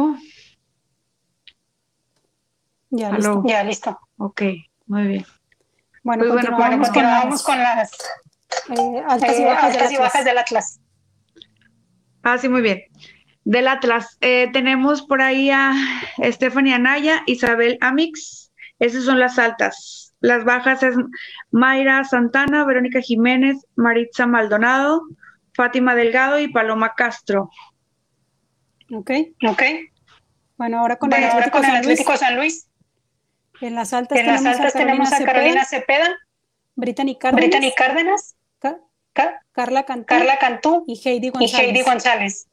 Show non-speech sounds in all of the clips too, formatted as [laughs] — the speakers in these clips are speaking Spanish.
nuevo? Ya Aló. listo. Ya, listo. Ok, muy bien. Bueno, Pues bueno, continuamos, Continuamos con con las las eh, altas y eh, bajas, altas del y Atlas. bajas del Atlas. Ah, sí, muy bien. Del Atlas, eh, tenemos por ahí a Stephanie Anaya, Isabel Amix. Esas son las altas. Las bajas es Mayra Santana, Verónica Jiménez, Maritza Maldonado, Fátima Delgado y Paloma Castro. Ok. ¿Ok? Bueno, ahora con Bueno, el ahora Atlético con el San Luis. Atlético San Luis. En las altas, En las tenemos, altas a Carolina tenemos a Carolina Cepeda, Cepeda, Brittany Cárdenas, Brittany Cárdenas, Ca- Ca- Carla Cantú Carla Cantú y Heidi y González. Heidi González.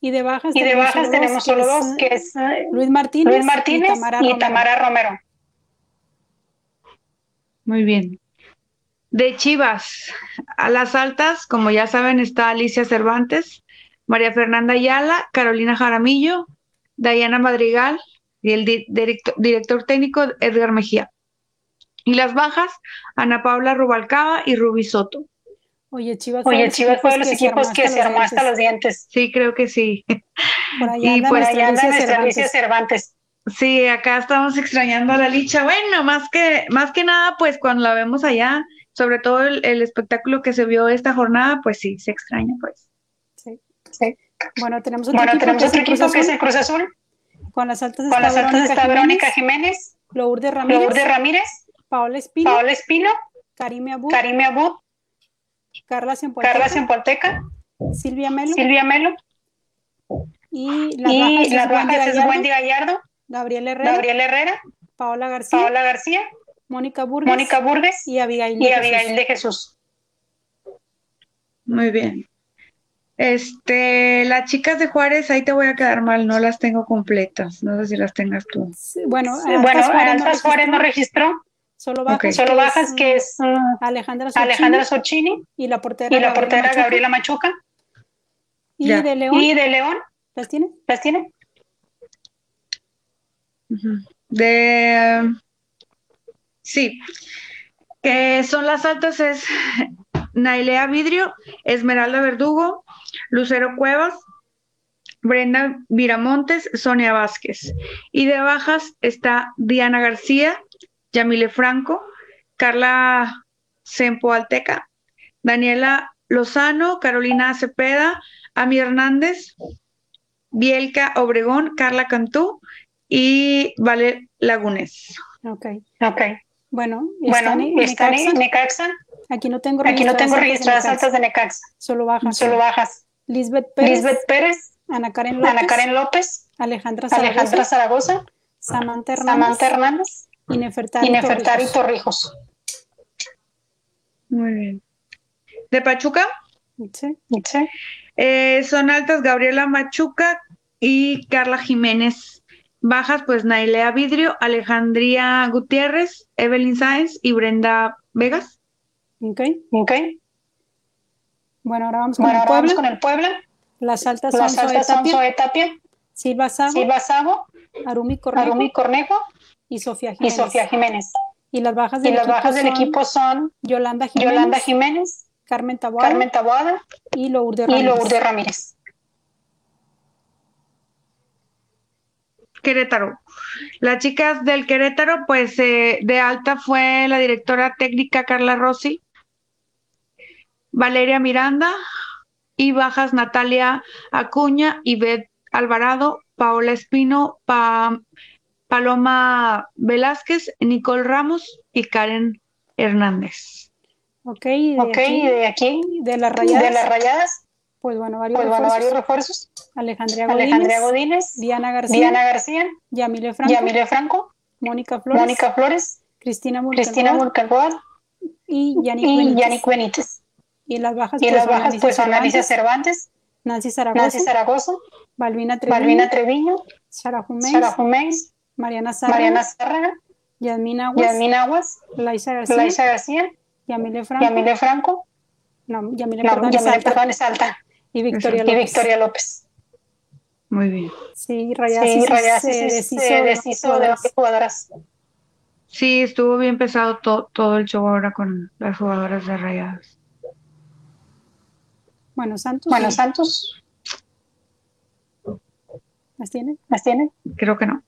Y de bajas Y de tenemos bajas solo tenemos solo dos, que es eh, Luis Martínez, Luis Martínez y Tamara y Romero. Tamara Romero. Muy bien. De Chivas, a las altas, como ya saben, está Alicia Cervantes, María Fernanda Ayala, Carolina Jaramillo, Dayana Madrigal y el di- directo- director técnico Edgar Mejía. Y las bajas, Ana Paula Rubalcaba y Ruby Soto. Oye, Chivas fue Oye, de los Chivas fue de los equipos que se armó hasta los dientes. Sí, creo que sí. Por [laughs] allá y Allá anda Cervantes. Cervantes. Sí, acá estamos extrañando a la Licha. Bueno, más que, más que nada, pues cuando la vemos allá, sobre todo el, el espectáculo que se vio esta jornada, pues sí, se extraña, pues. Sí. Sí. Bueno, tenemos otro Bueno, equipo, tenemos que es otro el Cruz equipo que es Azul. el Cruz Azul. Con las altas Con está las altas Verónica está Verónica Jiménez, Lourdes Ramírez, Lourdes Ramírez, Paola Espino, Paola Espino, Karime Abud, Karime Abud, Carla Cienfuegos, Carla Cienpolteca, Silvia Melo Silvia Melo y las y bajas las es Wendy bajas es Gallardo, Wendy Gallardo, Gabriel Herrera, Gabriel Herrera, Paola García, Paola García, Mónica Burgues Mónica Burgues y Abigail. y de Abigail Jesús. de Jesús. Muy bien. Este, las chicas de Juárez, ahí te voy a quedar mal, no las tengo completas. No sé si las tengas tú. Sí, Bueno, Sí, Bueno, Juárez no Juárez no registró, solo bajas, solo bajas es, que es Alejandra Sochini Alejandra Sochini y la portera, y la Gabriela portera Machuca. Gabriela Machuca. y Ya. de León, Y de León, ¿las tiene? ¿las tiene? De, sí, que son las altas es Nailea Vidrio, Esmeralda Verdugo, Lucero Cuevas, Brenda Viramontes, Sonia Vázquez. Y de bajas está Diana García, Yamile Franco, Carla Sempoalteca, Daniela Lozano, Carolina Cepeda, Ami Hernández, Bielka Obregón, Carla Cantú y Vale Lagunes. Ok. Ok. Bueno, Bueno, Necaxa. Necaxa. Aquí no tengo Aquí no tengo registradas altas de Necaxa. Solo bajas. Solo bajas. Lisbeth Pérez, Lisbeth Pérez, Ana Karen López, Ana Karen López, Alejandra Zaragoza, Alejandra Zaragoza, Samantha Hernández, Samantha Hernández y Nefertari y Nefertari Torrijos. Torrijos. Muy bien. De Pachuca Sí. Sí. eh, son altas Gabriela Machuca y Carla Jiménez. Bajas, pues Nailea Vidrio, Alejandría Gutiérrez, Evelyn Sáenz y Brenda Vegas. Ok. Ok. Bueno, ahora vamos con Bueno, el ahora Puebla. vamos con el Puebla. Las altas son Las altas son Tapia, Tapia, Silva Sago, Silva Sago, Arumi Cornejo Arumi Cornejo y Sofía y Jiménez. Sofía Jiménez. Y las bajas Y del, las equipo, bajas del son equipo son Yolanda Jiménez, Yolanda Jiménez, Carmen Taboada Carmen Taboada y Lourdes y Ramírez. Lourdes Ramírez. Querétaro. Las chicas del Querétaro, pues eh, de alta fue la directora técnica Carla Rossi, Valeria Miranda y bajas Natalia Acuña, Ivette Alvarado, Paola Espino, Pa- Paloma Velázquez, Nicole Ramos y Karen Hernández. Ok, y de, Ok, aquí, y de aquí, de las rayadas, de las rayadas, pues bueno, varios pues bueno, refuerzos. varios refuerzos. Alejandría Godínez, Alejandría Godínez, Diana García, Diana García, Yamile Franco, Yamile Franco, Mónica Flores, Mónica Flores, Cristina Cristina Mulkenroth Mulcagoa y Yannick y Benítez. Yannick Benítez. Y las bajas, Y pues, las son bajas Alicia pues son Alicia Cervantes, Cervantes, Nancy Zaragoza, Nancy Zaragoza, Balbina Treviño, Balbina Treviño, Sara Jumeis, Sara Jumeis, Mariana Sarra, Mariana Zárraga, Yasmín Aguas, Yasmín Aguas, Laisa García, Laisa García, Yamile Franco, Yamile Franco, no, Yamile, no, perdón, es Yamile, alta, perdón, es alta, y Victoria y López. Victoria López. Muy bien. Sí, Rayadas Sí, se deshizo se de deshizo de jugadoras. las jugadoras. Sí, estuvo bien pesado to- todo el show ahora con las jugadoras de Rayadas. Bueno, Santos. Bueno, sí. Santos, ¿Las tiene? ¿Las tiene? Creo que no.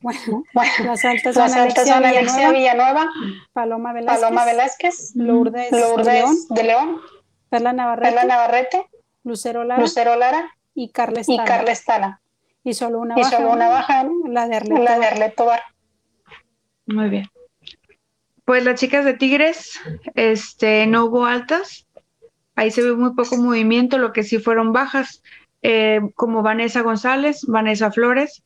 Bueno, [laughs] Bueno, las altas son las altas Alexia son Alexia Villanueva, Villanueva, Paloma Velázquez, Paloma Velázquez, Lourdes, de León, Lourdes de León, Perla Navarrete, Perla Navarrete, Lucero Lara Lucero Lara y Carla y Estala. Carla Estala. Y solo una Y baja, solo una baja, la de Arleta. la de Arlet Tobar. Muy bien. Pues las chicas de Tigres, este, no hubo altas. Ahí se ve muy poco movimiento, lo que sí fueron bajas, eh, como Vanessa González, Vanessa Flores,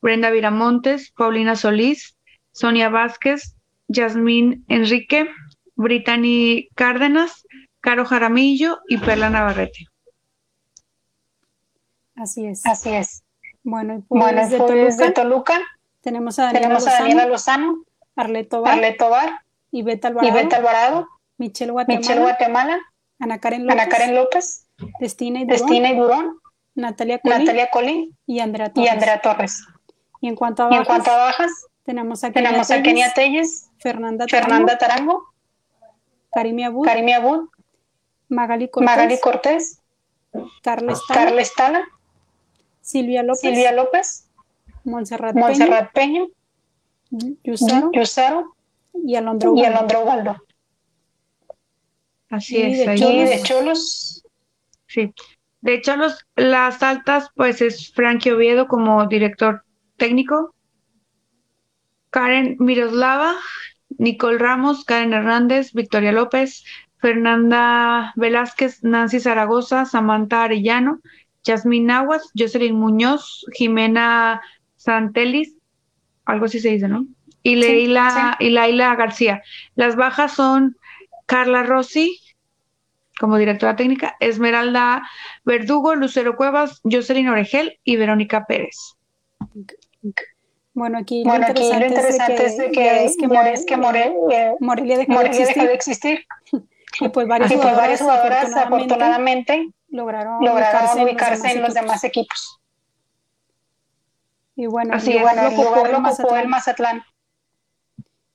Brenda Viramontes, Paulina Solís, Sonia Vázquez, Yasmín Enrique, Brittany Cárdenas, Caro Jaramillo y Perla Navarrete. Así es. Así es. Bueno, y pues Bueno, de pues Toluca de Toluca tenemos a Daniela tenemos a Lozano, Daniela Lozano, Arlet Tobar, Arlet Tobar y Beta y Alvarado, Beta Alvarado, Michelle Guatemala, Michelle Guatemala, Ana Karen López, Ana Karen López, Destina y Durón, Destina y Durón, Natalia Colín Natalia Colín y Andrea y Torres. Andrea Torres. Y en cuanto a bajas, en cuanto a bajas, tenemos a Kenia tenemos a Telles, Kenia Telles, Fernanda, Fernanda Tarango, Karimi Abud, Karimi Abud, Magali Cortés, Magali Cortés, Carla Estala, Carla Estala, Silvia López, Silvia López, Montserrat, Peña, Montserrat Peña, Yusaro Yusaro y Alondra y Ubaldo. Alondra Ubaldo. Así es. de Cholos. De Cholos, Sí. De hecho, los, las altas, pues es Frankie Oviedo como director técnico, Karen Miroslava, Nicole Ramos, Karen Hernández, Victoria López, Fernanda Velázquez, Nancy Zaragoza, Samantha Arellano, Yasmín Aguas, Jocelyn Muñoz, Jimena Santelis, algo así se dice, ¿no? Y Leila, y Laila García. Las bajas son Carla Rossi, como directora técnica, Esmeralda Verdugo, Lucero Cuevas, Jocelyn Oregel y Verónica Pérez. Bueno, aquí bueno, lo aquí lo interesante es de que, es que ya More- es que More- eh, Morelia dejó de Morelia existir dejó de existir. y pues [laughs] Y pues varias jugadoras afortunadamente, afortunadamente lograron, lograron ubicarse, ubicarse en los demás equipos. Y bueno, Así es. lugar Bueno, lo ocupó el Mazatlán, el Mazatlán,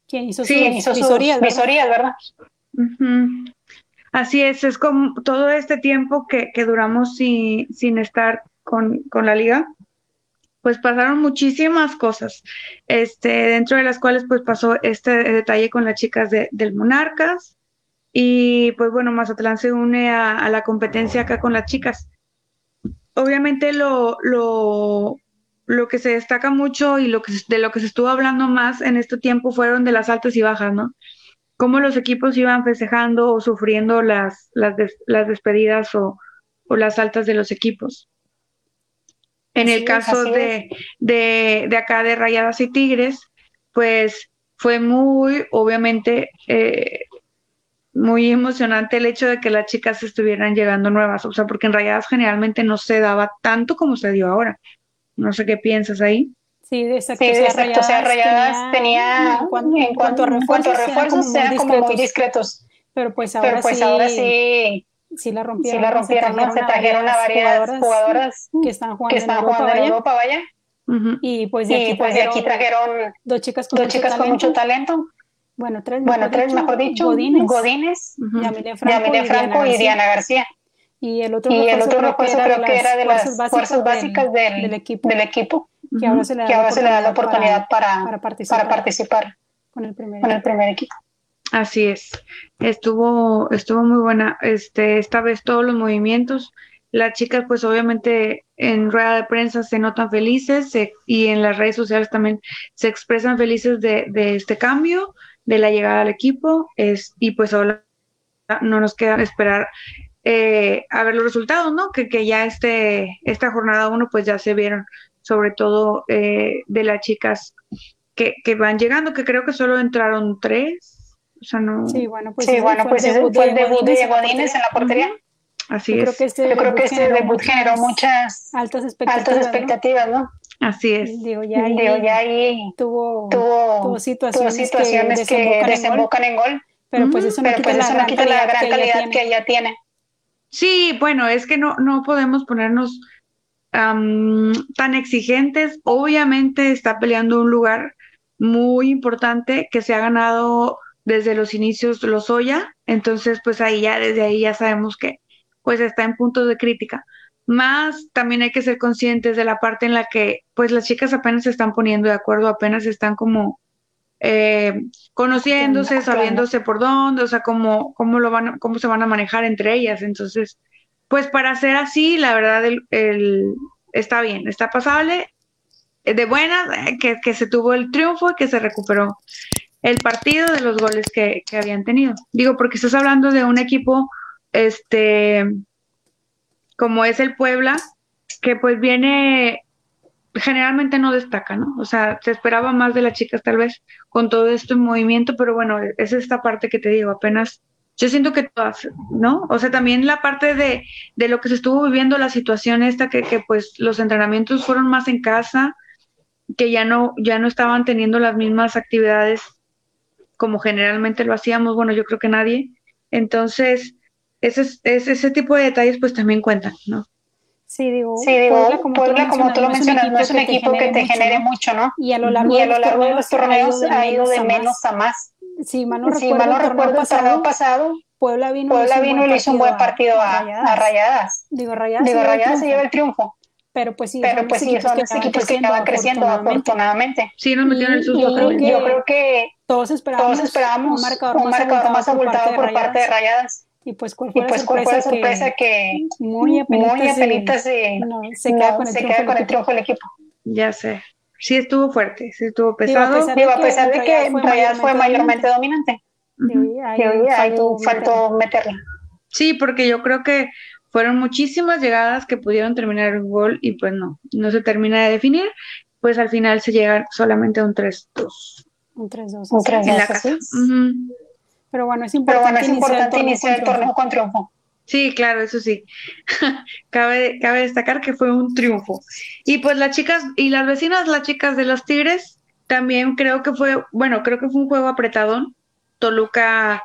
quien hizo Sí, sus hizo visorías, ¿verdad? visorías, ¿verdad? Ujú. Así es, es como todo este tiempo que, que duramos sin, sin estar con, con la liga, pues pasaron muchísimas cosas, este, dentro de las cuales pues pasó este detalle con las chicas de, del Monarcas y pues bueno, Mazatlán se une a, a la competencia acá con las chicas. Obviamente lo, lo, lo que se destaca mucho y lo que, de lo que se estuvo hablando más en este tiempo fueron de las altas y bajas, ¿no? Cómo los equipos iban festejando o sufriendo las, las, des- las despedidas o, o las altas de los equipos. En el caso de, de, de acá de Rayadas y Tigres, pues fue muy, obviamente, eh, muy emocionante el hecho de que las chicas estuvieran llegando nuevas, o sea, porque en Rayadas generalmente no se daba tanto como se dio ahora. No sé qué piensas ahí. Sí, exacto. Sí, o sea, exacto. O sea, Rayadas tenía, en cuanto, en cuanto a en cuanto a refuerzos, refuerzos, eran como muy discretos. Pero pues ahora Pero pues sí, ahora sí, sí la sí rompieron. Se trajeron a varias jugadoras que están jugando que están en Europa, jugando en vaya. Europa, vaya. Y pues de Y aquí, pues de aquí trajeron dos chicas con, dos mucho, chicas con talento. mucho talento. Bueno, tres, Bueno, mejor tres, dicho, mejor dicho, Godínez, Godínez. Yamile Franco, Yamile y, Franco Diana y García. Diana García. Y el otro Y el refuerzo otro creo refuerzo creo que era de las fuerzas básicas del, del equipo, del equipo, que ahora se le da, la, ahora se le da la oportunidad para, para, para participar, para participar con el primer con el equipo. primer equipo. Así es. Estuvo, estuvo muy buena. Este, esta vez todos los movimientos. Las chicas, pues obviamente en rueda de prensa se notan felices se- y en las redes sociales también se expresan felices de, de este cambio, de la llegada al equipo. Es, y pues ahora no nos queda esperar eh, a ver los resultados, ¿no? Que, que ya este, esta jornada uno, pues ya se vieron, sobre todo eh, de las chicas que, que van llegando, que creo que solo entraron tres. O sea, no. Sí, bueno, pues sí, ese bueno, fue pues el ese debut fue de el debut de Godínez Godínez en la portería. Así Yo es. creo que este Yo creo que este debut generó muchas altas expectativas. altas ¿no? expectativas, ¿no? Así es. Digo, ya ahí Digo, ya ahí tuvo, tuvo, tuvo situaciones, tuvo situaciones que desembocan, en gol, pero pues eso no pero quita pues la gran quita la calidad que ella tiene. que ella tiene. Sí, bueno, es que no, no podemos ponernos tan exigentes. Obviamente está peleando un lugar muy importante que se ha ganado desde los inicios Lozoya, entonces pues ahí ya, desde ahí ya sabemos que pues está en puntos de crítica. más también hay que ser conscientes de la parte en la que pues las chicas apenas se están poniendo de acuerdo, apenas están como eh, conociéndose, sabiéndose por dónde, o sea, cómo, cómo, lo van, cómo se van a manejar entre ellas. Entonces, pues para ser así, la verdad, el, está bien, está pasable, eh, de buenas, eh, que, que, se tuvo el triunfo y que se recuperó el partido de los goles que, que habían tenido. Digo, porque estás hablando de un equipo, este, como es el Puebla, que pues viene generalmente no destaca, ¿no? O sea, se esperaba más de las chicas tal vez con todo esto en movimiento, pero bueno, es esta parte que te digo, apenas, yo siento que todas, ¿no? O sea, también la parte de, de lo que se estuvo viviendo, la situación esta, que, que pues los entrenamientos fueron más en casa, que ya no, ya no estaban teniendo las mismas actividades como generalmente lo hacíamos, bueno, yo creo que nadie. Entonces, ese, ese, ese tipo de detalles pues también cuentan, ¿no? Sí, digo, sí, digo Puebla, como, Puebla, tú, como tú lo mencionas, no es un equipo que te genere mucho, ¿no? Y a lo largo, y a lo largo de los torneos ha ido de menos a más. Sí, mal no recuerdo, el torneo, pasado, torneo pasado, Puebla vino, Puebla vino y le hizo un buen partido a, a, Rayadas. a Rayadas. Digo, Rayadas, Digo, Rayadas se lleva el triunfo. Pero pues sí, pero pues sí, son los equipos que estaban creciendo, afortunadamente. Sí, nos metieron el susto. Yo creo, que, yo creo que todos esperábamos, todos esperábamos un marcador, un marcador más abultado por parte de Rayadas. Y pues cuál fue, y pues, la, sorpresa fue la sorpresa que, que muy apenitas, muy apenitas se, no, se queda no, con el, se triunfo, queda con el triunfo del equipo. Ya sé. Sí estuvo fuerte, sí estuvo pesado. Digo, a pesar de que Rayadas fue mayormente dominante. Uh ahí, ahí, ahí faltó meterla. Sí, porque yo creo que fueron muchísimas llegadas que pudieron terminar un gol y pues no, no se termina de definir, pues al final se llega solamente a un 3-2. Un 3-2. Un 3-2. En la casa. Uh -huh. Pero bueno, es importante, Pero bueno, es importante iniciar el torneo con triunfo. Sí, claro, eso sí. [laughs] cabe, cabe destacar que fue un triunfo. Y pues las chicas y las vecinas, las chicas de los Tigres, también creo que fue, bueno, creo que fue un juego apretadón. Toluca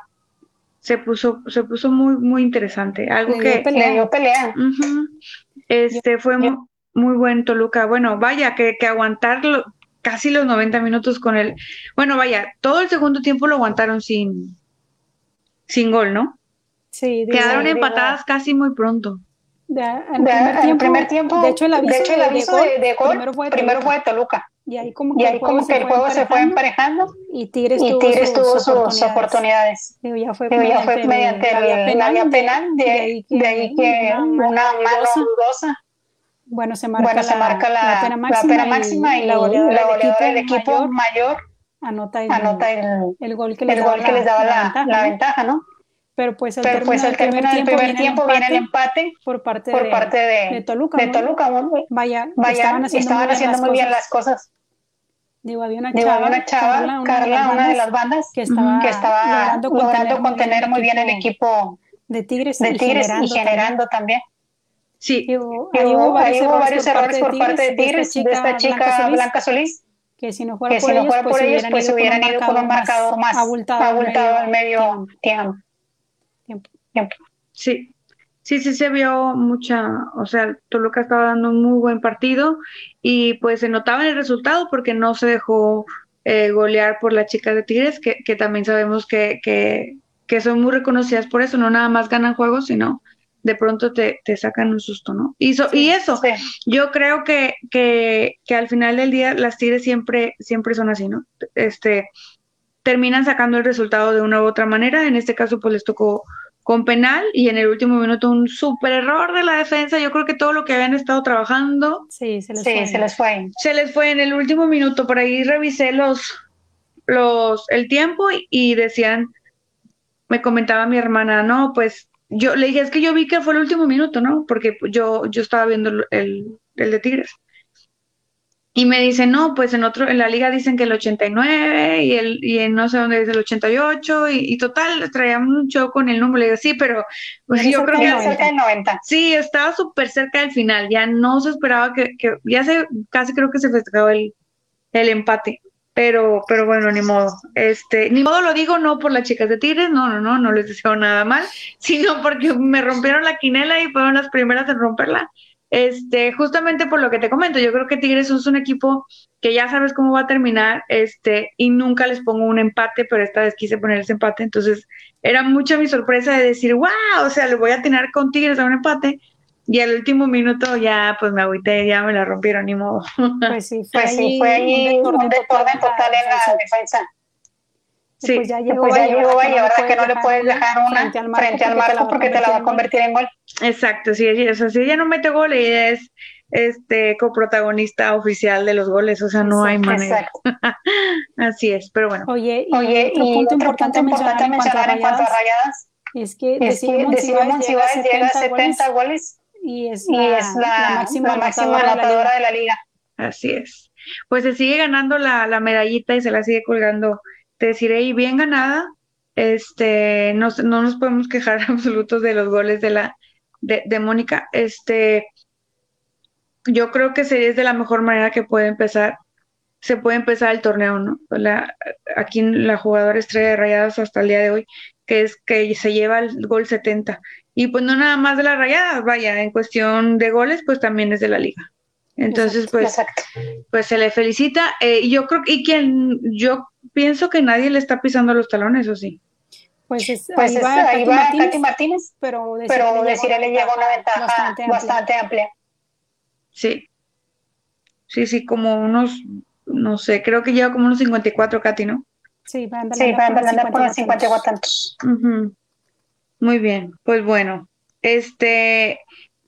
se puso, se puso muy, muy interesante. Algo le que pelea. Le dio pelea. Uh -huh, este fue muy, muy buen Toluca. Bueno, vaya, que, que aguantarlo casi los 90 minutos con el. Bueno, vaya, todo el segundo tiempo lo aguantaron sin, sin gol, ¿no? Sí, Quedaron empatadas casi muy pronto. De, el, primer tiempo, primer tiempo, de hecho, el aviso, de, hecho, el aviso de, de, gol, primero fue de primero fue de Toluca. Y ahí como que, y ahí el, juego como que el juego se fue emparejando y Tigres, y tuvo, Tigres sus, tuvo sus, oportunidades. oportunidades. Digo, ya fue Digo, ya fue mediante el, penal, de, de, ahí que, de ahí que una, una mano dudosa. Bueno, se marca, bueno, la, se marca la, la, pena máxima, la pena máxima y, y la goleadora, del equipo, mayor, mayor anota el, anota el, el gol que les daba, la, ventaja, ¿no? Pero pues al Pero pues al terminar el primer tiempo, viene el empate por parte, por de, parte de, de Toluca. De ¿no? Toluca ¿no? Vaya, Vaya, estaban haciendo, estaban muy, haciendo bien, muy bien las cosas. Digo, había una Digo, chava, había una chava Carla, una, Carla, de, las una de las bandas que estaba, que estaba logrando contener, logrando contener muy bien el equipo de Tigres, de tigres y generando, y generando también. Sí, Digo, Digo, ahí hubo varios, ahí hubo varios errores por parte de Tigres, de esta chica, Blanca, Solís, que si no fuera que por ellos, pues, hubieran ido con un marcador más abultado al medio tiempo. Tiempo. tiempo. Sí, sí, sí se vio mucha, o sea, Toluca estaba dando un muy buen partido y pues se notaba en el resultado porque no se dejó eh, golear por las chicas de Tigres, que, que también sabemos que, que, que, son muy reconocidas por eso, no nada más ganan juegos, sino de pronto te, te sacan un susto, ¿no? Y, so, sí, y eso, sí. yo creo que, que, que al final del día las Tigres siempre, siempre son así, ¿no? Este, terminan sacando el resultado de una u otra manera, en este caso pues les tocó con penal y en el último minuto un súper error de la defensa. Yo creo que todo lo que habían estado trabajando sí, se les, sí, fue. Se les fue. Se les fue en el último minuto. Por ahí revisé los, los el tiempo y, y decían, me comentaba mi hermana, no, pues yo le dije, es que yo vi que fue el último minuto, ¿no? Porque yo, yo estaba viendo el, el de Tigres. Y me dicen, no, pues en otro, en la liga dicen que el 89 y el, y en no sé dónde dice el 88 y, y total, traíamos un show con el número. Le digo, sí, pero pues yo creo que cerca del 90. Sí, estaba súper cerca del final, ya no se esperaba que, que, ya se, casi creo que se festejaba el, el empate. Pero, pero bueno, ni modo. Este, ni modo lo digo no por las chicas de Tigres, no, no, no, no les deseo nada mal, [laughs] sino porque me rompieron la quinela y fueron las primeras en romperla. Este, justamente por lo que te comento, yo creo que Tigres es un equipo que ya sabes cómo va a terminar, este, y nunca les pongo un empate, pero esta vez quise poner ese empate, entonces era mucha mi sorpresa de decir, wow, o sea, le voy a tener con Tigres a un empate, y al último minuto ya pues me agüité, ya me la rompieron, ni modo. Pues sí, fue Pues sí, allí fue un total en la defensa. Sí, Pues ya llegó, Pues ya llegó y ahora que no le puedes dejar una frente al marco, frente al marco porque te la va a convertir en gol. Exacto, sí, o sea, si ella no mete gol, ella es este coprotagonista oficial de los goles, o sea, no hay manera. Exacto. [laughs] Así es, pero bueno. Oye, y Oye, otro y punto otro importante punto importante mencionar en cuanto a rayadas es que Decimos Decimos Monsiváis llega a 70 70 goles goles y es y la, es la, la máxima la máxima anotadora de la liga. anotadora de la liga. Así es. Pues se sigue ganando la, la medallita y se la sigue colgando. Te deciré, y bien ganada. Este, no, no nos podemos quejar [laughs] absolutos de los goles de la de, de Mónica. Este, yo creo que sería de la mejor manera que puede empezar. Se puede empezar el torneo, ¿no? La, aquí la jugadora estrella de Rayadas hasta el día de hoy, que es que se lleva el gol 70. Y pues no nada más de las Rayadas, vaya, en cuestión de goles, pues también es de la liga. Entonces, pues, Exacto. pues se le felicita. Eh, y yo creo y quien yo pienso que nadie le está pisando los talones, ¿o sí? Pues, es, Pues ahí es- va, ahí va Martínez, Katy Martínez, pero pero Desiree le lleva una ventaja bastante bastante, amplia. amplia. Sí. Sí, sí, como unos, no sé, creo que lleva como unos 54, Katy, ¿no? Sí, va Sí, va por los andando por los 50 50 tantos. Muy bien, pues bueno, este,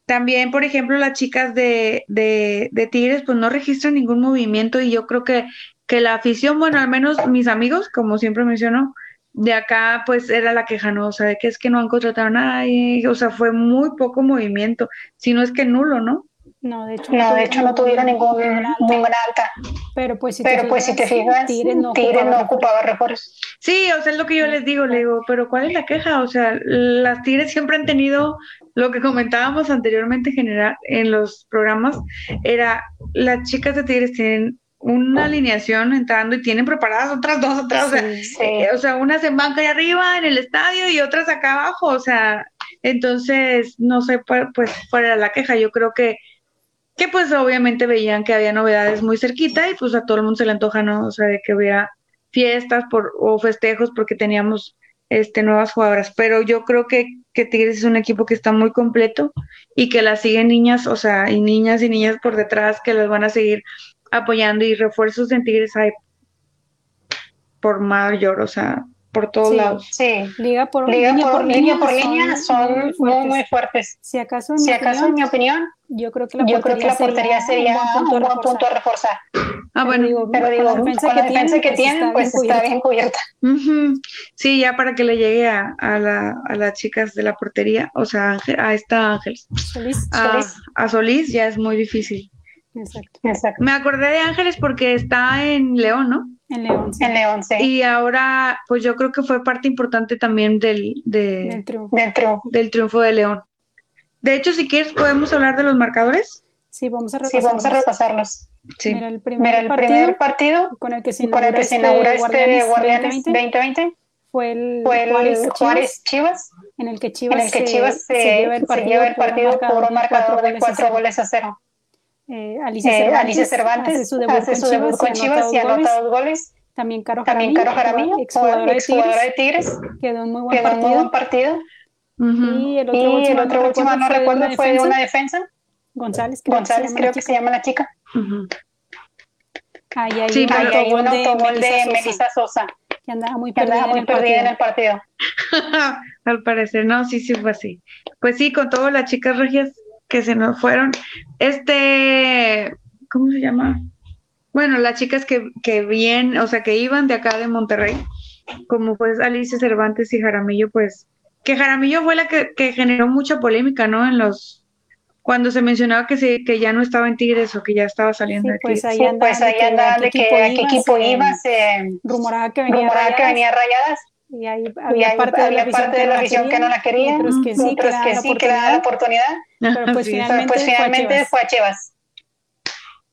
también, por ejemplo, las chicas de, de, de Tigres, pues no registran ningún movimiento y yo creo que, que la afición, bueno, al menos mis amigos, como siempre menciono, de acá, pues era la queja, ¿no? O sea, de que es que no han contratado a nadie, o sea, fue muy poco movimiento, si no es que nulo, ¿no? No, de hecho No, de hecho no tuvieron ningún, ninguna- alta. Pero pues si Pero te pues si te fijas, Tigres no ocupaba no ocupaba refuerzos. Sí, o sea, es lo que yo les digo, le digo, pero ¿cuál es la queja? O sea, las Tigres siempre han tenido lo que comentábamos anteriormente en general en los programas, era las chicas de Tigres tienen una alineación entrando y tienen preparadas otras dos atrás, o sea, Sí. Sí. eh, o sea, unas en banca y arriba en el estadio y otras acá abajo, o sea, entonces, no sé, pu- pues fuera la queja, yo creo que, que pues obviamente veían que había novedades muy cerquita y pues a todo el mundo se le antoja, ¿no? O sea, de que hubiera fiestas por, o festejos porque teníamos este, nuevas jugadoras, pero yo creo que, que Tigres es un equipo que está muy completo y que las siguen niñas, o sea, y niñas y niñas por detrás que las van a seguir apoyando y refuerzos en Tigres hay por mayor, o sea, por todos Sí. lados. Sí. Liga por Liga línea por línea por línea son muy muy, fuertes. muy fuertes. Si acaso, en Si mi acaso, en opinión, mi opinión, yo creo que la yo creo que la portería sería un buen punto a reforzar. Ah, bueno, digo, Pero con digo, la con la que defensa que tienen, tienen, pues está bien cubierta. ujú. sí, ya para que le llegue a, a, la, a las chicas de la portería, o sea, Ángel- a esta Ángeles, Solís. a, Solís. a Solís ya es muy difícil. Exacto. Exacto. Me acordé de Ángeles porque está en León, ¿no? En León. sí. En León, sí. Y ahora, pues yo creo que fue parte importante también del, de- Del triunfo. Del triunfo. del triunfo de León. De hecho, si quieres, podemos hablar de los marcadores. Sí, vamos a Sí, vamos a repasarlos. repasarlos. Sí. Mira, el primer, Mira, el partido primer partido con el que se con el inaugura que se inaugura este Guardianes Guardianes 2020 2020 fue el, fue el Juárez, Chivas, Juárez Chivas, en el que Chivas, en el que se- Chivas se, se, lleva el se partido, lleva el partido por un marcador de a cuatro cero. goles a cero. Eh, Alicia Eh, Cervantes, Alicia Cervantes hace su debut, hace con, su debut Chivas con y Chivas y anota dos anota goles. dos goles. También Caro También Jaramillo, Caro Jaramillo, exjugadora de exjugadora de Tigres, quedó en muy buen quedó en muy buen partido. partido. Y el otro, Y último, el otro no último, no fue de recuerdo, una fue de una defensa. González, creo González, que se llama creo la que chica. se llama la chica. Ujú. Ahí hay Sí, un pero- Ahí hay un autogol de Melissa Sosa, que andaba muy que perdida, andaba en muy el perdida en partido. el partido. [laughs] Al parecer, no, sí, sí fue así. Pues sí, con todas las chicas regias que se nos fueron. Este, ¿cómo se llama? Bueno, las chicas que, que bien, o sea, que iban de acá de Monterrey, como pues Alicia Cervantes y Jaramillo, pues, que Jaramillo fue la que, que generó mucha polémica, ¿no? En los, cuando se mencionaba que se, que ya no estaba en Tigres o que ya estaba saliendo Sí, de pues Tigres. pues de ahí andaban qué de que equipo a qué iba, equipo se iba, se rumoraba que venía rumoraba que venía Rayadas y ahí y había ahí parte de la había parte de la afición que no la quería, otros que sí, que otros que la sí que le daban la oportunidad, pero pues Sí. pero finalmente, pues fue a finalmente Chivas. fue a Chivas.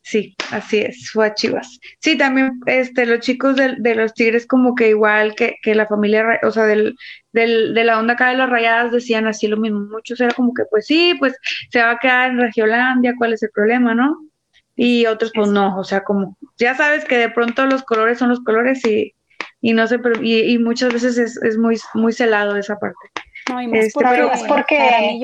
Sí, así es, fue a Chivas. Sí, también este, los chicos de, de los Tigres como que igual que, que la familia, o sea, del, del, de la onda acá de las rayadas decían así lo mismo. Muchos era como que pues sí, pues se va a quedar en Regiolandia, ¿cuál es el problema, no? Y otros pues no, o sea, como ya sabes que de pronto los colores son los colores y, y no se, y, y muchas veces es, es muy, muy celado esa parte. No, y más Este, porque, es porque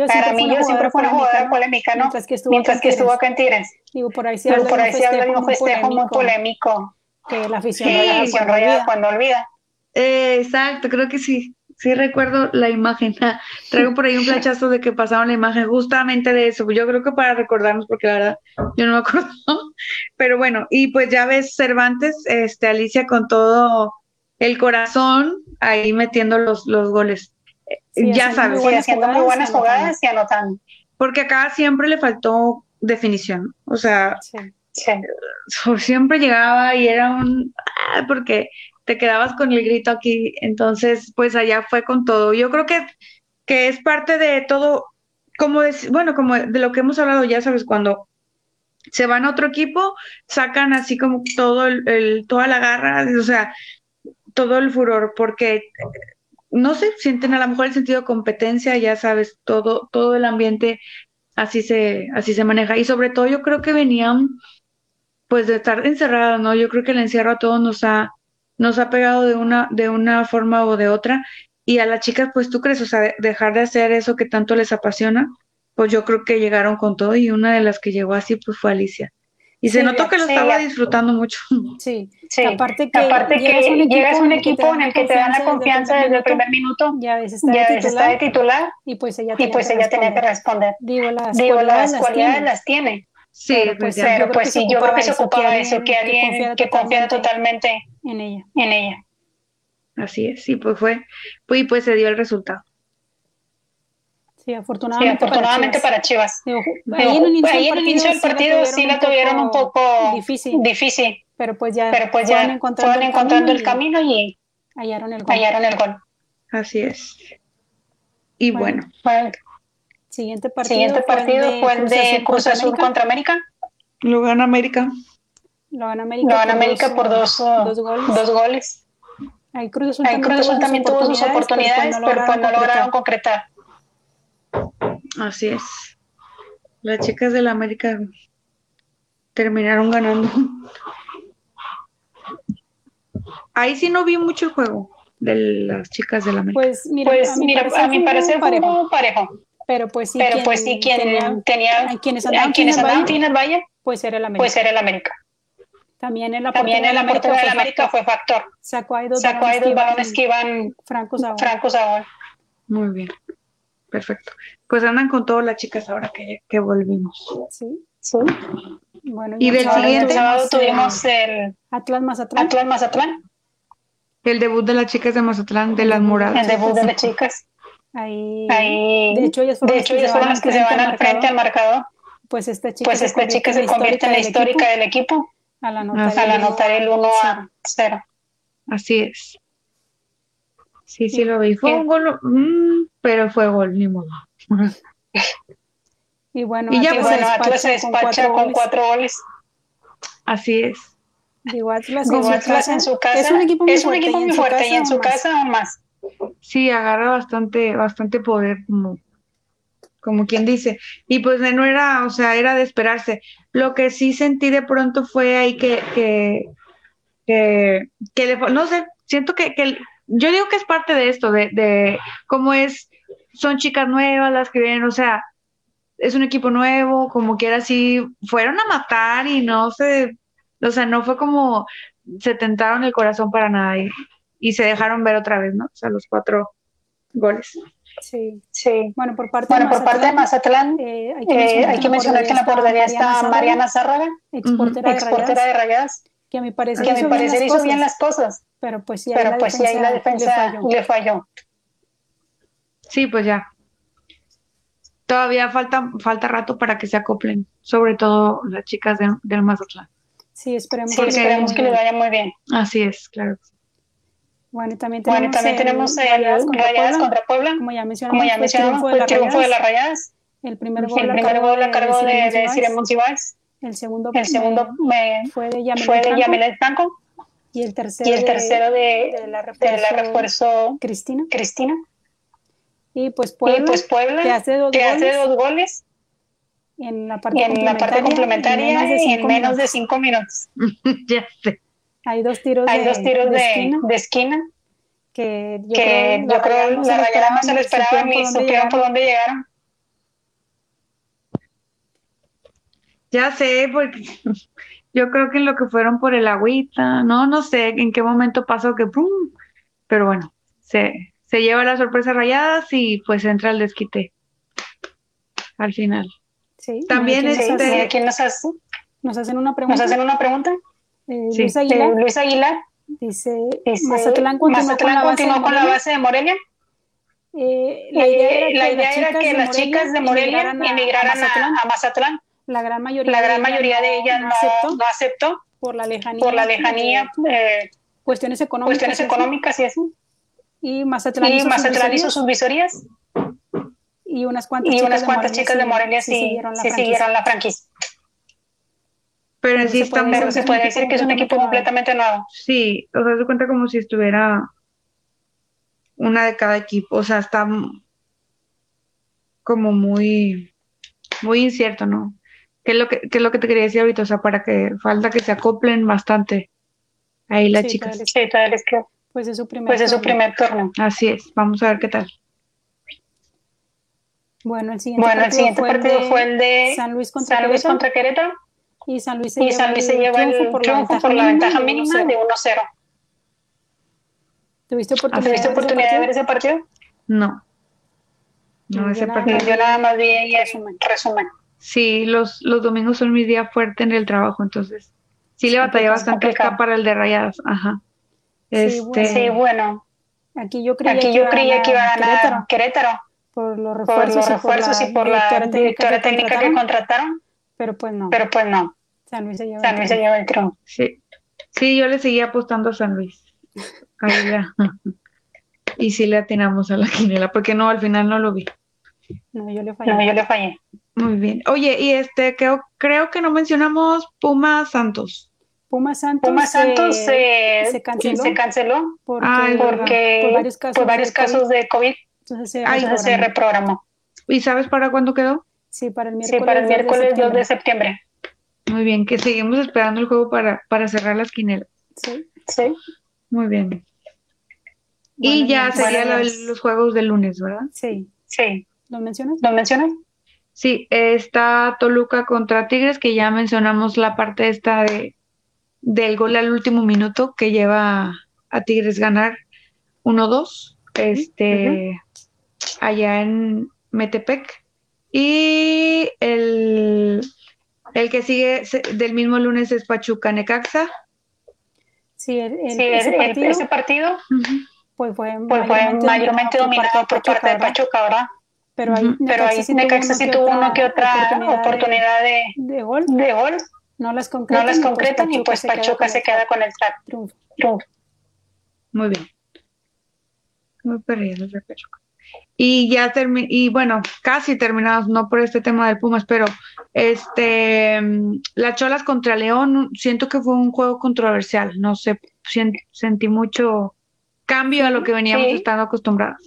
Jaramillo siempre fue una jugadora polémica, ¿no? Mientras que estuvo, Mientras que estuvo acá en Tigres. Digo, por ahí se Pero habla por de ahí un se habla de un festejo muy polémico. que la afición Sí, cuando olvida. cuando olvida. Eh, exacto, creo que sí. Sí recuerdo la imagen. [laughs] Traigo por ahí un flechazo de que pasaron la imagen justamente de eso. Yo creo que para recordarnos, porque la verdad yo no me acuerdo. [laughs] Pero bueno, y pues ya ves Cervantes, este Alicia con todo el corazón ahí metiendo los, los goles. Sí, ya haciendo sabes, muy Sí, buenas haciendo muy jugadas buenas jugadas y anotando. porque acá siempre le faltó definición. O sea, Sí. Sí. siempre llegaba y era un ah, porque te quedabas con el grito aquí, entonces pues allá fue con todo. Yo creo que, que es parte de todo, como es, bueno, como de lo que hemos hablado, ya sabes, cuando se van a otro equipo, sacan así como todo el, el- toda la garra, o sea, todo el furor, porque no sé, sienten a lo mejor el sentido de competencia, ya sabes, todo, todo el ambiente así se, así se maneja. Y sobre todo yo creo que venían pues de estar encerradas, ¿no? Yo creo que el encierro a todos nos ha, nos ha pegado de una, de una forma o de otra. Y a las chicas, pues tú crees, o sea, de- dejar de hacer eso que tanto les apasiona, pues yo creo que llegaron con todo y una de las que llegó así, pues fue Alicia. Y se notó que lo estaba disfrutando mucho. Sí. Sí. Aparte que, Aparte que llegas a un equipo en el que te dan la confianza desde el primer minuto, Ya ves, está ya de ves, está de titular y pues ella y tenía pues que ella tenía que responder. Digo, las Digo, cualidades las las cualidades tiene, las tiene, Sí, Pero, pues pues, ya. yo pero creo pues que se sí, yo creo que se ocupaba ocupaba eso, eso, que que alguien que confiara totalmente en ella. en ella. Así es, sí, pues fue, pues, y pues se dio el resultado. Sí, Sí, afortunadamente, afortunadamente para para Chivas. Chivas. Digo, ahí en el inicio, ahí en del el inicio del partido sí la tuvieron un poco difícil, difícil, pero pues ya, pero pues fueron ya encontrando, fueron encontrando el camino y hallaron el gol. hallaron el gol. Así es. Y Bueno, bueno, Bueno, Siguiente partido, siguiente partido fue el de Cruz Azul contra América. lo gana América. Lo gana América, Lo gana por América dos, por dos, uh, dos goles. dos goles. Ahí Cruz Azul Ahí también, Cruz Azul tuvo también tuvo sus oportunidades, pero pues no lograron concretar. Así es. Las chicas del América terminaron ganando. Ahí sí no vi mucho el juego de las chicas del América. Pues mira, Pues a mi mira, parecer, a mi parecer fue un parejo, parejo, pero pues sí, pero quien pues sí, quien tenía, tenía, a quienes andaban quienes andaban valle, pues era el América. pues era el América. También en la También en la América fue factor. Sacó ahí dos Sacó ahí dos balones que iban francos a francos a gol. Muy bien. Perfecto. Pues andan con todas las chicas ahora que, que volvimos. Sí. Sí. Bueno, Y el del sábado siguiente- El sábado tuvimos, el Atlas Mazatlán. Atlas Mazatlán, El debut de las chicas de Mazatlán, de las el moradas. debut de las chicas. Ahí, Ahí, de hecho, ellas fueron, de hecho, ellas fueron las que se van al frente al marcador. Pues esta chica, Pues esta chica se convierte en la histórica del equipo al Ah, anotar, al el anotar el 1 a 0. Así es. Sí, sí lo vi. Fue un gol, mm, pero fue gol, ni modo. Y bueno, Y ya, Atlas bueno, se Atlas se despacha con goles. cuatro goles. Así es. Como en, su casa, en su casa es un equipo muy es un fuerte, equipo y en muy su fuerte y en casa su más. casa aún más. Sí, agarra bastante, bastante poder, como, como quien dice. Y pues no era, o sea, era de esperarse. Lo que sí sentí de pronto fue ahí que, que, que, que le fal- no sé, siento que, que yo digo que es parte de esto, de, de cómo es, son chicas nuevas las que vienen, o sea, es un equipo nuevo, como quiera así, fueron a matar y no se, o sea, no fue como se tentaron el corazón para nada y, y se dejaron ver otra vez, ¿no? O sea, los cuatro goles. Sí. Sí. Bueno, por parte Bueno, de por parte de Mazatlán, Mazatlán, eh, hay eh, hay que mencionar que en la portería está Mariana Zárraga, exportera de exportera Rayadas, de Rayadas, que a mi parecer, que mi hizo bien parecer las hizo bien cosas, las cosas, pero pues sí, ahí pero la pues sí, ahí la defensa le falló. le falló. Sí, pues ya. Todavía falta, falta rato para que se acoplen, sobre todo las chicas de- del Mazatlán. Sí, esperemos Sí, que le vaya esperemos muy que le bien. vaya muy bien. Así es, claro. Bueno, también tenemos, Bueno, también el tenemos el Rayadas contra Rayadas Puebla. contra Puebla, Como ya mencionamos, como ya fue mencionamos, triunfo fue el triunfo de las Rayadas. El primer el gol primer gol a cargo de, de. Monsiváis, El segundo, el segundo me- fue de fue de Franco. Y el tercero, y el tercero de, de, de la de refuerzo, la refuerzo Cristina. Cristina. Y pues Y pues Puebla que hace dos que hace goles dos goles en la parte en la parte complementaria en menos de en cinco menos de minutos. cinco minutos. [laughs] ya sé. Hay dos tiros Hay de, dos tiros de de, esquina de esquina que yo que creo, yo creo la Rayadas no se lo esperaban y supieron por dónde llegaron. Ya sé, porque yo creo que en lo que fueron por el agüita, no, no sé en qué momento pasó que ¡pum! Pero bueno, se, se lleva las sorpresas rayadas y pues entra el desquite al final. Sí, También ¿quién este- nos, hace- ¿Quién nos hace? nos hacen una pregunta. ¿Nos hacen una pregunta? Eh, Sí. Luis Eh, Aguilar Luis Aguilar. dice, Dice, Mazatlán continuó Mazatlán con la base de continuó con la Morelia. base de Morelia. Eh, la Eh, idea era que, la idea las, era chicas que de las chicas de Morelia emigraran a- emigraran a Mazatlán. a, Mazatlán. La gran mayoría, La gran de ellas mayoría de ellas no, aceptó no aceptó por la lejanía, por la lejanía, eh, eh, cuestiones económicas, cuestiones y así. económicas y así. y Mazatlán, Y hizo sus Mazatlán hizo visorías, sus visorías y unas cuantas y chicas unas de cuantas chicas de sí- Morelia sí sí, siguieron la sí franquicia. siguieron la franquicia. Pero Pero sí se puede Pero se puede decir que es un equipo completamente completamente nuevo. Sí, o sea, se cuenta como si estuviera una de cada equipo, o sea, está como muy, muy incierto, ¿no? ¿Qué es lo que, qué es lo que te quería decir ahorita? O sea, para que falta que se acoplen bastante ahí las Sí, chicas. todavía Sí, todavía les queda. Pues es su primer Pues es su primer torneo. Así es, vamos a ver qué tal. Bueno, el siguiente Bueno, el partido, siguiente fue, partido el de fue el de San Luis contra San Luis Querétaro, contra Querétaro y San Luis se y lleva San Luis se lleva el triunfo por la ventaja mínima de 1-0. 1-0. ¿Tuviste oportunidad, ¿Tuviste de ver ese oportunidad de ver partido? ese partido? No. No, No, ese yo nada partido. más Yo nada más vi ahí el Resumen. resumen. Sí, los, los domingos son mi día fuerte en el trabajo, entonces sí le batallé bastante acá para el de rayadas. Ajá. Sí, Este, bueno. Sí, bueno, Aquí yo creía aquí que yo iba a creía que iba a ganar Querétaro Querétaro por los por refuerzos, los refuerzos y por la directora técnica que contrataron, contrataron, pero pues no. pero pues no, San Luis se lleva San el Luis se triunfo. lleva el triunfo. Sí, sí, yo le seguía apostando a San Luis. Ahí ya. [laughs] Y sí le atinamos a la quinela, porque no, al final no lo vi. No, yo le fallé. No, yo le fallé. Muy bien. Oye, y este, creo, creo que no mencionamos Puma Santos. Puma Santos, Puma Santos se, se, se canceló se canceló porque, Ay, verdad. porque por varios casos, por varios de COVID, casos de COVID, entonces se Ay, entonces se reprogramó. ¿Y sabes para cuándo quedó? Sí, para el miércoles, Sí, para el 2 de miércoles 2 de septiembre. Muy bien, que seguimos esperando el juego para, para cerrar las quinelas. Sí. Sí, Muy bien. Y ya bien. sería Bueno, los juegos del lunes, ¿verdad? Sí. sí. ¿Lo mencionas? ¿Lo mencionas? Sí, está Toluca contra Tigres, que ya mencionamos la parte esta de del gol al último minuto que lleva a Tigres ganar 1-2, este, allá en Metepec. Y el, el que sigue del mismo lunes es Pachuca Necaxa. Sí, el, el- Sí, ese el- el- partido ese partido pues fue pues, fue mayormente dominado por parte de. Pachuca, ¿verdad? Pero ahí. Pero ahí sí Necaxa sí tuvo una que otra oportunidad de, de, gol, de gol, no las no concretan, las y, pues, concretan y pues Pachuca se queda con el triunfo. Muy bien. Muy perdidos de Pachuca. Y ya termi y bueno, casi terminados, no por este tema del Pumas, pero este mm, las Cholas contra León, siento que fue un juego controversial, no sé, sentí mucho cambio a lo que veníamos Sí. estando acostumbrados.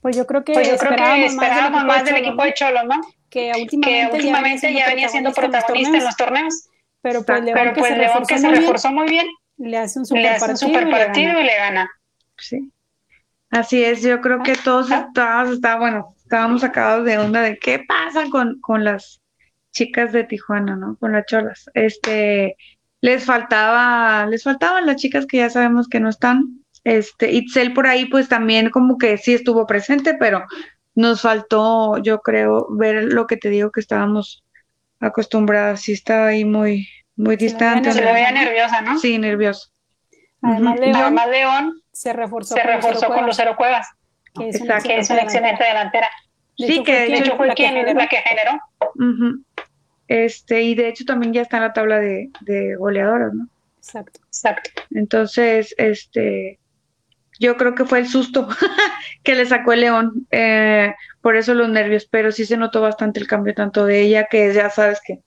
Pues yo creo que Pues yo creo que esperábamos más del Cholo, equipo de Cholos, ¿no? que Que últimamente, últimamente ya venía siendo protagonista en los torneos, pero pues León, pero que pues se León reforzó que se muy bien, reforzó muy bien, le hace un le super hace un partido, super y le partido gana. y le gana. Sí. Así es, yo creo que todos Ah. estábamos, está, bueno, estábamos sacados de onda de qué pasa con, con las chicas de Tijuana, ¿no? Con las cholas. Este, les faltaba, les faltaban las chicas que ya sabemos que no están. Este, Itzel por ahí, pues también como que sí estuvo presente, pero nos faltó, yo creo, ver lo que te digo que estábamos acostumbradas. Sí estaba ahí muy, muy distante. Se le veía nerviosa, ¿no? Sí. Además. León Además León se reforzó, se con reforzó Lucero con Lucero Cuevas, Cuevas, que es una Exacto. que es una excelente delantera. De Sí, hecho, que fue de hecho fue la que quien la que generó. Este, y de hecho también ya está en la tabla de, de goleadoras, ¿no? Exacto. Exacto. Entonces, este, yo creo que fue el susto [laughs] que le sacó el León, eh, por eso los nervios, pero sí se notó bastante el cambio tanto de ella, que ya sabes que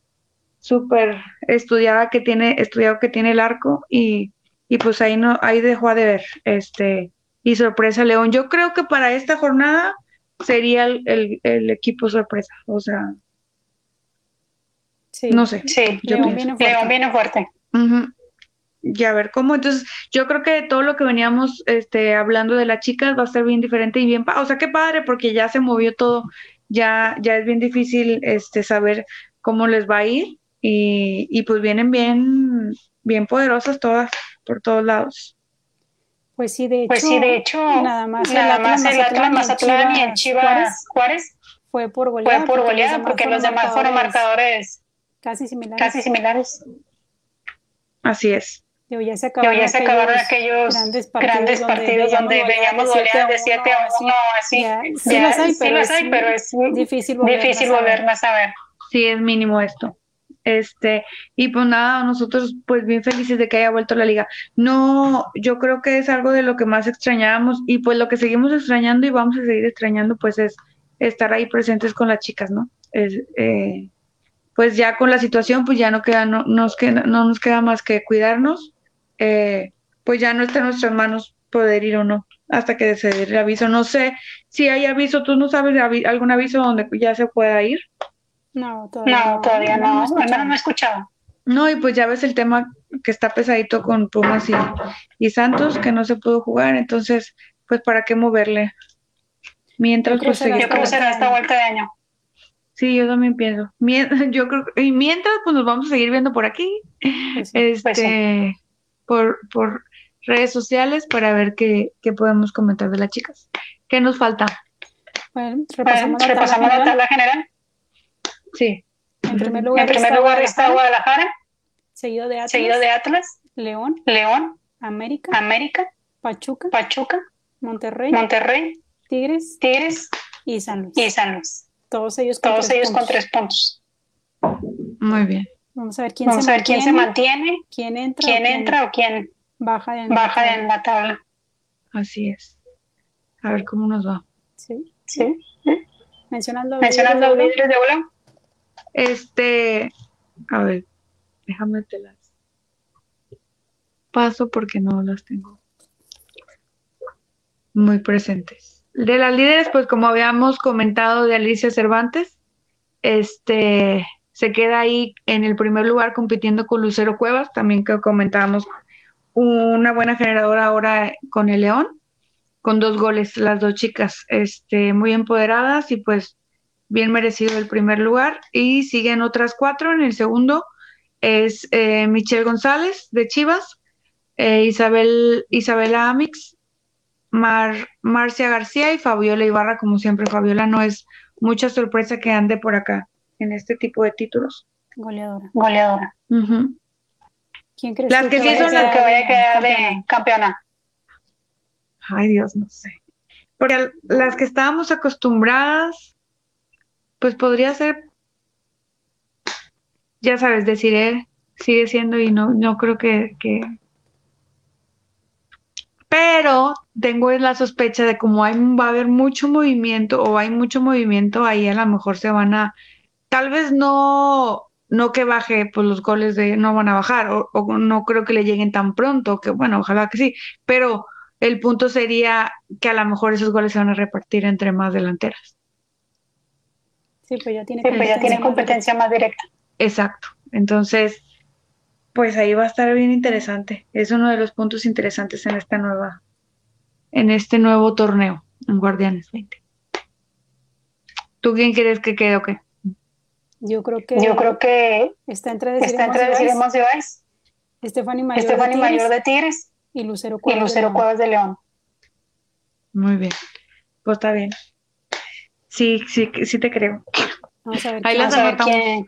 súper estudiada que tiene, estudiado que tiene el arco, y, y pues ahí no, ahí dejó a deber, este, y sorpresa León. Yo creo que para esta jornada sería el, el, el equipo sorpresa, o sea, Sí. no sé. Sí, Yo León viene fuerte. León viene fuerte. Ujú. y a ver cómo. Entonces, yo creo que todo lo que veníamos este, hablando de las chicas va a ser bien diferente y bien, o sea, qué padre, porque ya se movió todo, ya, ya es bien difícil este, saber cómo les va a ir y, y pues vienen bien, bien poderosas todas por todos lados. Pues sí, de hecho, pues sí, de hecho nada más nada el Atlas, Mazatlán, Mazatlán y el Chivas Juárez, Juárez, fue por goleada, fue por goleada porque, los demás fueron marcadores casi similares. Casi similares. Así es. Yo ya se acabaron, ya se acabaron aquellos, grandes partidos, grandes partidos donde, veíamos goleadas de 7 a 1, así. Ya, sí, ya, las hay, sí pero, las hay, pero es difícil volverlas, difícil volverlas a ver. Sí, es mínimo esto. Este, y pues nada, nosotros pues bien felices de que haya vuelto la liga. No, yo creo que es algo de lo que más extrañábamos y pues lo que seguimos extrañando y vamos a seguir extrañando pues es estar ahí presentes con las chicas, ¿no? Es, eh, pues ya con la situación pues ya no queda, no, nos queda, no nos queda más que cuidarnos, eh, pues ya no está en nuestras manos poder ir o no hasta que se dé el aviso. No sé si hay aviso, ¿tú no sabes algún aviso donde ya se pueda ir? No, todavía no. Todavía no, no, no, no he escuchado. No, y pues ya ves el tema que está pesadito con Pumas y, y Santos, que no se pudo jugar, entonces, pues para qué moverle. Mientras, yo pues Yo creo que será esta vuelta de año. Sí, yo también pienso. [laughs] Yo creo y mientras, pues nos vamos a seguir viendo por aquí, pues este, pues sí. por, por redes sociales para ver qué, qué, podemos comentar de las chicas. ¿Qué nos falta? Bueno, repasamos, bueno, repasamos la, tabla general. Sí. En primer lugar, en primer está, lugar Guadalajara, está Guadalajara, seguido de Atlas, seguido de Atlas, León, León, América, América, Pachuca, Pachuca, Monterrey, Monterrey, Tigres, Tigres y San Luis. Y San Luis. Todos ellos con, Todos tres, ellos puntos. con tres puntos. Muy bien. Vamos a ver quién, Vamos se, a ver quién se mantiene, quién entra, quién o entra o quién baja, en, baja la en la tabla. Así es. A ver cómo nos va. Sí. Sí. Mencionando, Mencionando los líderes de bola. Este, a ver, déjame te las paso porque no las tengo muy presentes. De las líderes, pues como habíamos comentado de Alicia Cervantes, este se queda ahí en el primer lugar compitiendo con Lucero Cuevas, también que comentábamos una buena generadora ahora con el León, con dos goles, las dos chicas, este, muy empoderadas y pues bien merecido el primer lugar. Y siguen otras cuatro. En el segundo es eh, Michelle González de Chivas, eh, Isabel, Isabela Amix, Mar, Marcia García y Fabiola Ibarra, como siempre. Fabiola no es mucha sorpresa que ande por acá en este tipo de títulos. Goleadora. Goleadora. Uh -huh. ¿Quién crees las que, que sí son las que vaya a quedar de campeona? Ay, Dios, no sé. Porque las que estábamos acostumbradas, pues podría ser, ya sabes, deciré, sigue siendo y no, no creo que, que... Pero tengo la sospecha de como hay, va a haber mucho movimiento o hay mucho movimiento, ahí a lo mejor se van a, tal vez no, no que baje, pues los goles de no van a bajar, o, o, no creo que le lleguen tan pronto, que bueno, ojalá que sí, pero el punto sería que a lo mejor esos goles se van a repartir entre más delanteras. Sí, pues ya tiene, sí, pues ya tiene competencia más directa. Exacto. Entonces, pues ahí va a estar bien interesante. Es uno de los puntos interesantes en esta nueva, en este nuevo torneo, en Guardianes 20. ¿Tú quién crees que quede o qué? Yo creo que, Yo creo que está entre está entre Desiremos de Ibáez, Estefany Mayor, Estefany de Mayor de Tigres y Lucero y Cuevas, Lucero de, Cuevas de León. Muy bien. Pues está bien. Sí, sí, sí te creo. Vamos a ver, Ahí Vamos a ver quién,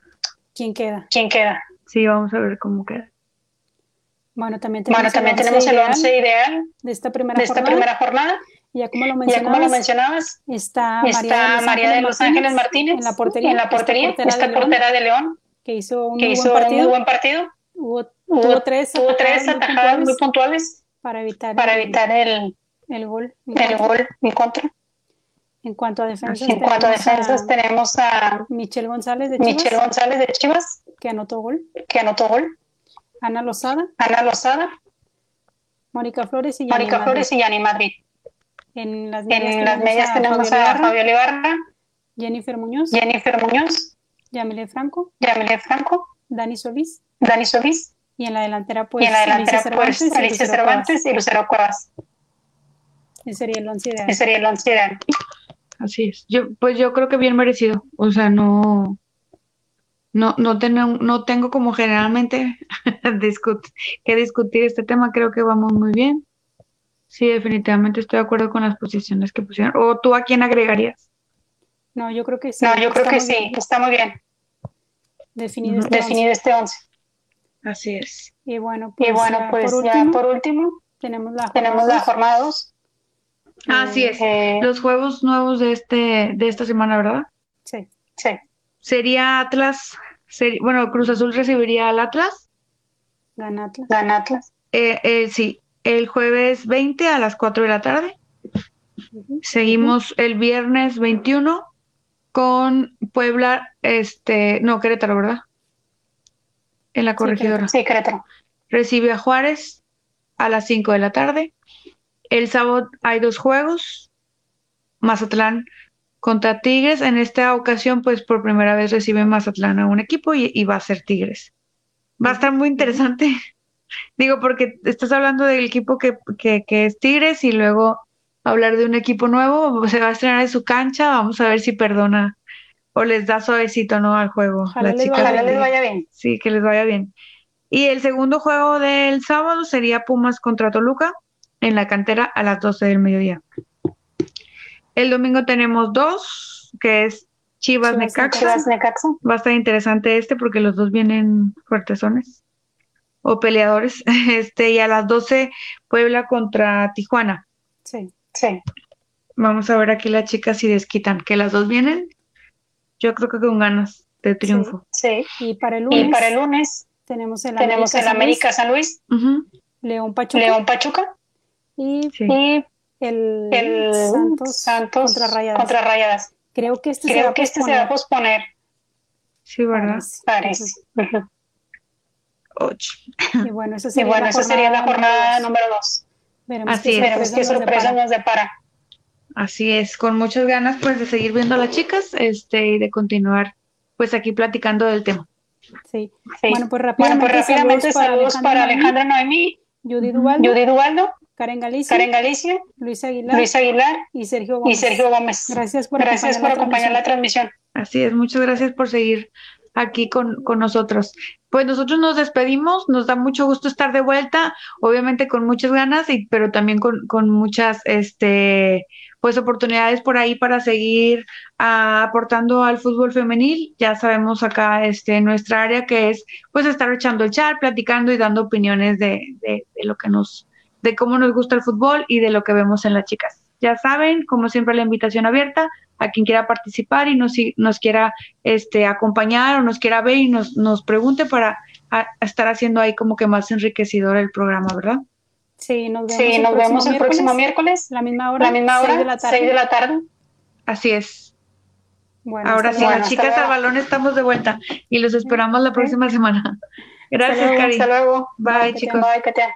quién queda. quién queda. Sí, vamos a ver cómo queda. Bueno, también tenemos, Bueno, también el tenemos el ideal 11 ideal de esta primera de esta jornada. primera jornada. Ya como lo Ya como mencionabas, lo mencionabas, está, está María de Los Ángeles Martínez en la portería, en la portería, esta portera esta de León, portera de León, que hizo un que muy hizo buen partido. un muy buen partido. Hubo, Hubo- tuvo tres, tuvo tres atajadas muy atajadas muy puntuales puntuales para evitar, para el, evitar el, el gol. en el gol en contra. En cuanto a defensas, En cuanto a tenemos defensas, tenemos a Michelle González de Chivas, Michelle González de Chivas, que anotó gol. que anotó gol, Ana Lozada, Ana Lozada, Mónica Flores y Mónica Flores y Yani Madrid. En las medias, En las medias tenemos a Fabiola Ibarra, Jennifer Muñoz, Jennifer Muñoz, Yamile Franco, Yamile Franco, Dani Solís, Dani Solís. Y en la delantera, pues, y en la delantera, Alicia pues, Cervantes, y Alicia Lucero Cervantes y Lucero Cuevas. Ese sería el once ideal. Ese sería el once ideal. Así es. Yo, pues yo creo que bien merecido. O sea, no, no, no tengo, no tengo como generalmente [laughs] discut- que discutir este tema. Creo que vamos muy bien. Sí, definitivamente estoy de acuerdo con las posiciones que pusieron. ¿O tú a quién agregarías? No, yo creo que sí. No, yo creo que sí, bien está muy bien Definido este once. definido este once. Así es. Y bueno, pues, Y bueno, ya pues por ya último, por último tenemos la tenemos jornada la dos. jornada 2. Así es. Eh, Los juegos nuevos de este, de esta semana, ¿verdad? Sí. sí, Sería Atlas, bueno, Cruz Azul recibiría al Atlas. Gana Atlas. gana Atlas. Eh, eh, sí, el jueves 20 a las 4 de la tarde. Seguimos el viernes 21 con Puebla, este, no, Querétaro, ¿verdad? En la corregidora. Sí, Querétaro. Recibe a Juárez a las 5 de la tarde. El sábado hay dos juegos. Mazatlán contra Tigres. En esta ocasión, pues por primera vez recibe Mazatlán a un equipo y, y va a ser Tigres. Va a estar muy interesante. [laughs] Digo, porque estás hablando del equipo que, que, que es Tigres y luego hablar de un equipo nuevo. Se va a estrenar en su cancha. Vamos a ver si perdona o les da suavecito, ¿no? Al juego. Ojalá les Ojalá les vaya bien. Sí, que les vaya bien. Y el segundo juego del sábado sería Pumas contra Toluca en la cantera a las 12 del mediodía. El domingo tenemos dos, que es Chivas, Chivas Necaxa. Chivas Necaxa. Va a estar interesante este porque los dos vienen fuertesones o peleadores. [laughs] Este, y a las 12 Puebla contra Tijuana. Sí. Sí, Vamos a ver aquí las chicas si desquitan, que las dos vienen. Yo creo que con ganas de triunfo. sí. Y para el lunes, Y para el lunes tenemos el tenemos el San Luis, América San Luis, Ujú, León Pachuca León Pachuca y sí. el, el Santos, Santos contra Rayadas. contra Rayadas. Creo que este se va Creo a que este se va a posponer, Sí, ¿verdad? parece. parece. Ujú. Och. Y bueno, esa [laughs] Y sería bueno, la esa sería la jornada número número 2. dos. Veremos Así qué es. Veremos qué sorpresa nos depara. Así es, con muchas ganas pues de seguir viendo a las chicas, este, y de continuar pues aquí platicando del tema. Sí. Sí. Bueno, pues Bueno, rápidamente, pues rápidamente saludos para Alejandra Alejandra Noemí, Noemí, Judy. Duvaldo, Judy Duvaldo, Karen Galicia, Karen Galicia, Luis Aguilar Luis Aguilar y Sergio y Gómez. Sergio Gómez. Gracias por Gracias por acompañar acompañar la la transmisión. Así es, muchas gracias por seguir aquí con, con nosotros. Pues nosotros nos despedimos, nos da mucho gusto estar de vuelta, obviamente con muchas ganas, y, pero también con, con muchas este, pues oportunidades por ahí para seguir ah, aportando al fútbol femenil. Ya sabemos acá este, en nuestra área que es pues estar echando el chat, platicando y dando opiniones de, de, de lo que nos, de cómo nos gusta el fútbol y de lo que vemos en las chicas. Ya saben, como siempre, la invitación abierta a quien quiera participar y nos, nos quiera este, acompañar o nos quiera ver y nos, nos pregunte para a, a estar haciendo ahí como que más enriquecedor el programa, ¿verdad? Sí, nos vemos, Sí, el, nos próximo vemos el miércoles, próximo miércoles, la misma hora, la misma seis hora, de la tarde. 6 de la tarde. Así es. Bueno, Ahora sí, las chicas al balón estamos de vuelta y los esperamos la próxima semana. Gracias. Cari. Hasta luego. Bye, Bye, chicos. Bye, Katia.